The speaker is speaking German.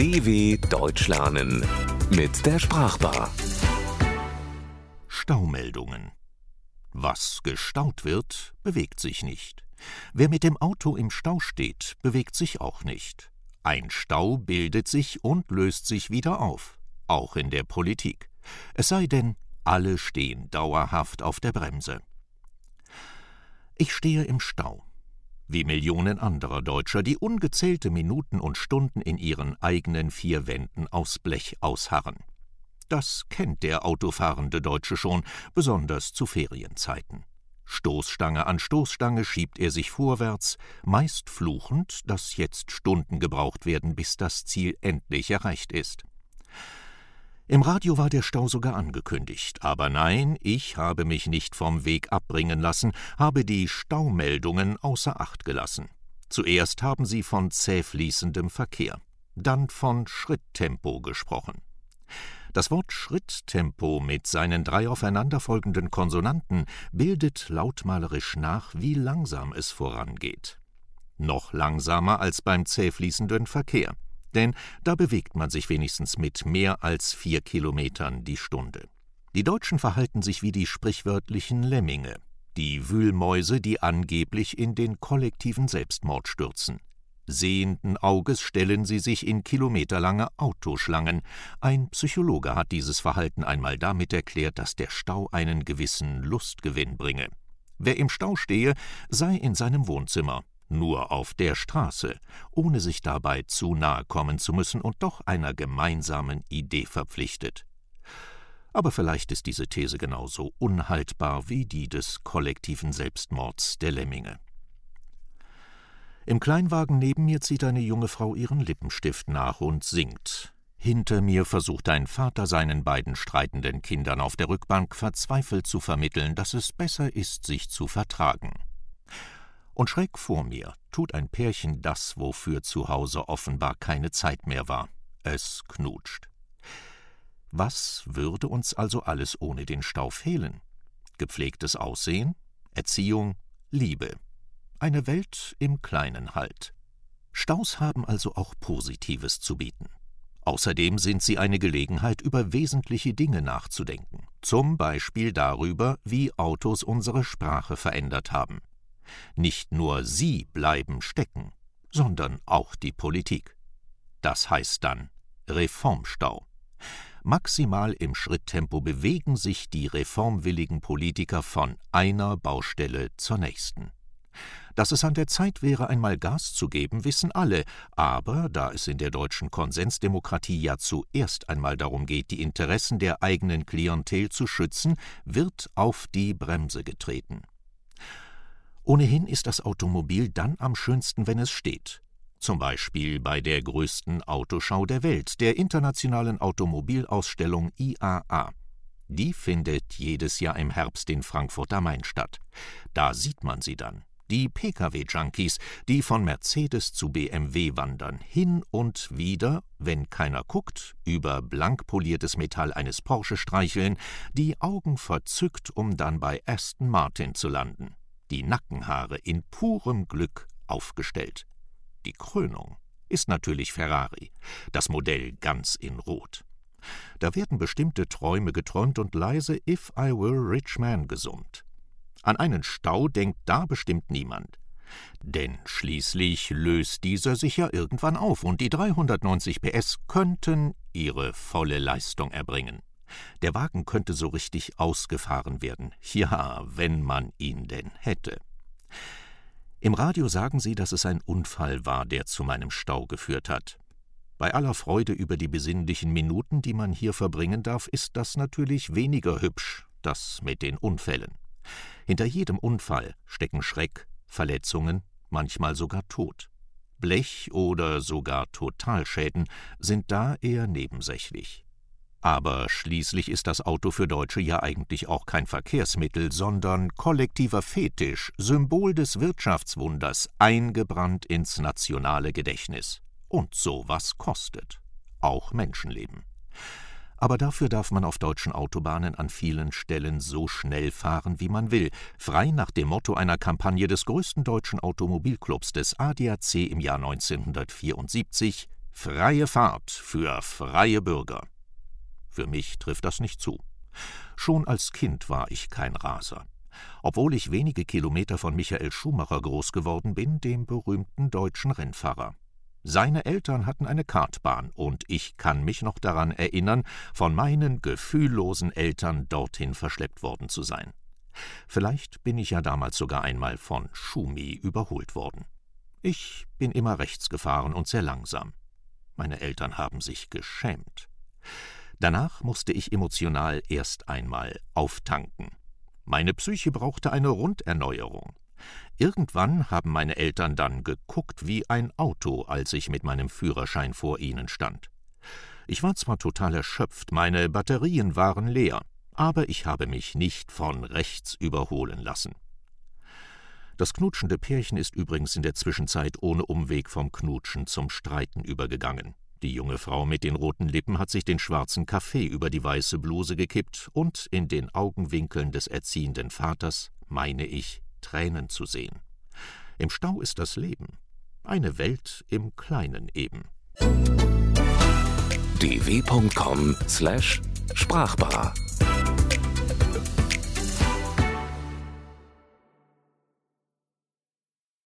DW Deutsch lernen mit der Sprachbar. Staumeldungen. Was gestaut wird, bewegt sich nicht. Wer mit dem Auto im Stau steht, bewegt sich auch nicht. Ein Stau bildet sich und löst sich wieder auf, auch in der Politik. Es sei denn, alle stehen dauerhaft auf der Bremse. Ich stehe im Stau wie Millionen anderer Deutscher, die ungezählte Minuten und Stunden in ihren eigenen vier Wänden aus Blech ausharren. Das kennt der autofahrende Deutsche schon, besonders zu Ferienzeiten. Stoßstange an Stoßstange schiebt er sich vorwärts, meist fluchend, dass jetzt Stunden gebraucht werden, bis das Ziel endlich erreicht ist. Im Radio war der Stau sogar angekündigt, aber nein, ich habe mich nicht vom Weg abbringen lassen, habe die Staumeldungen außer Acht gelassen. Zuerst haben sie von zähfließendem Verkehr, dann von Schritttempo gesprochen. Das Wort Schritttempo mit seinen drei aufeinanderfolgenden Konsonanten bildet lautmalerisch nach, wie langsam es vorangeht. Noch langsamer als beim zähfließenden Verkehr denn da bewegt man sich wenigstens mit mehr als vier Kilometern die Stunde. Die Deutschen verhalten sich wie die sprichwörtlichen Lemminge, die Wühlmäuse, die angeblich in den kollektiven Selbstmord stürzen. Sehenden Auges stellen sie sich in kilometerlange Autoschlangen. Ein Psychologe hat dieses Verhalten einmal damit erklärt, dass der Stau einen gewissen Lustgewinn bringe. Wer im Stau stehe, sei in seinem Wohnzimmer, nur auf der Straße, ohne sich dabei zu nahe kommen zu müssen und doch einer gemeinsamen Idee verpflichtet. Aber vielleicht ist diese These genauso unhaltbar wie die des kollektiven Selbstmords der Lemminge. Im Kleinwagen neben mir zieht eine junge Frau ihren Lippenstift nach und singt. Hinter mir versucht ein Vater seinen beiden streitenden Kindern auf der Rückbank verzweifelt zu vermitteln, dass es besser ist, sich zu vertragen. Und schräg vor mir tut ein Pärchen das, wofür zu Hause offenbar keine Zeit mehr war. Es knutscht. Was würde uns also alles ohne den Stau fehlen? Gepflegtes Aussehen, Erziehung, Liebe. Eine Welt im Kleinen Halt. Staus haben also auch Positives zu bieten. Außerdem sind sie eine Gelegenheit, über wesentliche Dinge nachzudenken, zum Beispiel darüber, wie Autos unsere Sprache verändert haben. Nicht nur sie bleiben stecken, sondern auch die Politik. Das heißt dann Reformstau. Maximal im Schritttempo bewegen sich die reformwilligen Politiker von einer Baustelle zur nächsten. Dass es an der Zeit wäre, einmal Gas zu geben, wissen alle, aber da es in der deutschen Konsensdemokratie ja zuerst einmal darum geht, die Interessen der eigenen Klientel zu schützen, wird auf die Bremse getreten. Ohnehin ist das Automobil dann am schönsten, wenn es steht. Zum Beispiel bei der größten Autoschau der Welt, der Internationalen Automobilausstellung IAA. Die findet jedes Jahr im Herbst in Frankfurt am Main statt. Da sieht man sie dann. Die Pkw-Junkies, die von Mercedes zu BMW wandern, hin und wieder, wenn keiner guckt, über blank poliertes Metall eines Porsche streicheln, die Augen verzückt, um dann bei Aston Martin zu landen die Nackenhaare in purem Glück aufgestellt. Die Krönung ist natürlich Ferrari, das Modell ganz in Rot. Da werden bestimmte Träume geträumt und leise If I Were Rich Man gesummt. An einen Stau denkt da bestimmt niemand. Denn schließlich löst dieser sich ja irgendwann auf und die 390 PS könnten ihre volle Leistung erbringen. Der Wagen könnte so richtig ausgefahren werden, ja, wenn man ihn denn hätte. Im Radio sagen sie, dass es ein Unfall war, der zu meinem Stau geführt hat. Bei aller Freude über die besinnlichen Minuten, die man hier verbringen darf, ist das natürlich weniger hübsch, das mit den Unfällen. Hinter jedem Unfall stecken Schreck, Verletzungen, manchmal sogar Tod. Blech oder sogar Totalschäden sind da eher nebensächlich. Aber schließlich ist das Auto für Deutsche ja eigentlich auch kein Verkehrsmittel, sondern kollektiver Fetisch, Symbol des Wirtschaftswunders, eingebrannt ins nationale Gedächtnis. Und sowas kostet. Auch Menschenleben. Aber dafür darf man auf deutschen Autobahnen an vielen Stellen so schnell fahren, wie man will, frei nach dem Motto einer Kampagne des größten deutschen Automobilclubs des ADAC im Jahr 1974 Freie Fahrt für freie Bürger. Für mich trifft das nicht zu. Schon als Kind war ich kein Raser. Obwohl ich wenige Kilometer von Michael Schumacher groß geworden bin, dem berühmten deutschen Rennfahrer. Seine Eltern hatten eine Kartbahn, und ich kann mich noch daran erinnern, von meinen gefühllosen Eltern dorthin verschleppt worden zu sein. Vielleicht bin ich ja damals sogar einmal von Schumi überholt worden. Ich bin immer rechts gefahren und sehr langsam. Meine Eltern haben sich geschämt. Danach musste ich emotional erst einmal auftanken. Meine Psyche brauchte eine Runderneuerung. Irgendwann haben meine Eltern dann geguckt wie ein Auto, als ich mit meinem Führerschein vor ihnen stand. Ich war zwar total erschöpft, meine Batterien waren leer, aber ich habe mich nicht von rechts überholen lassen. Das knutschende Pärchen ist übrigens in der Zwischenzeit ohne Umweg vom Knutschen zum Streiten übergegangen. Die junge Frau mit den roten Lippen hat sich den schwarzen Kaffee über die weiße Bluse gekippt und in den Augenwinkeln des erziehenden Vaters, meine ich, Tränen zu sehen. Im Stau ist das Leben. Eine Welt im Kleinen eben. dw.com/sprachbar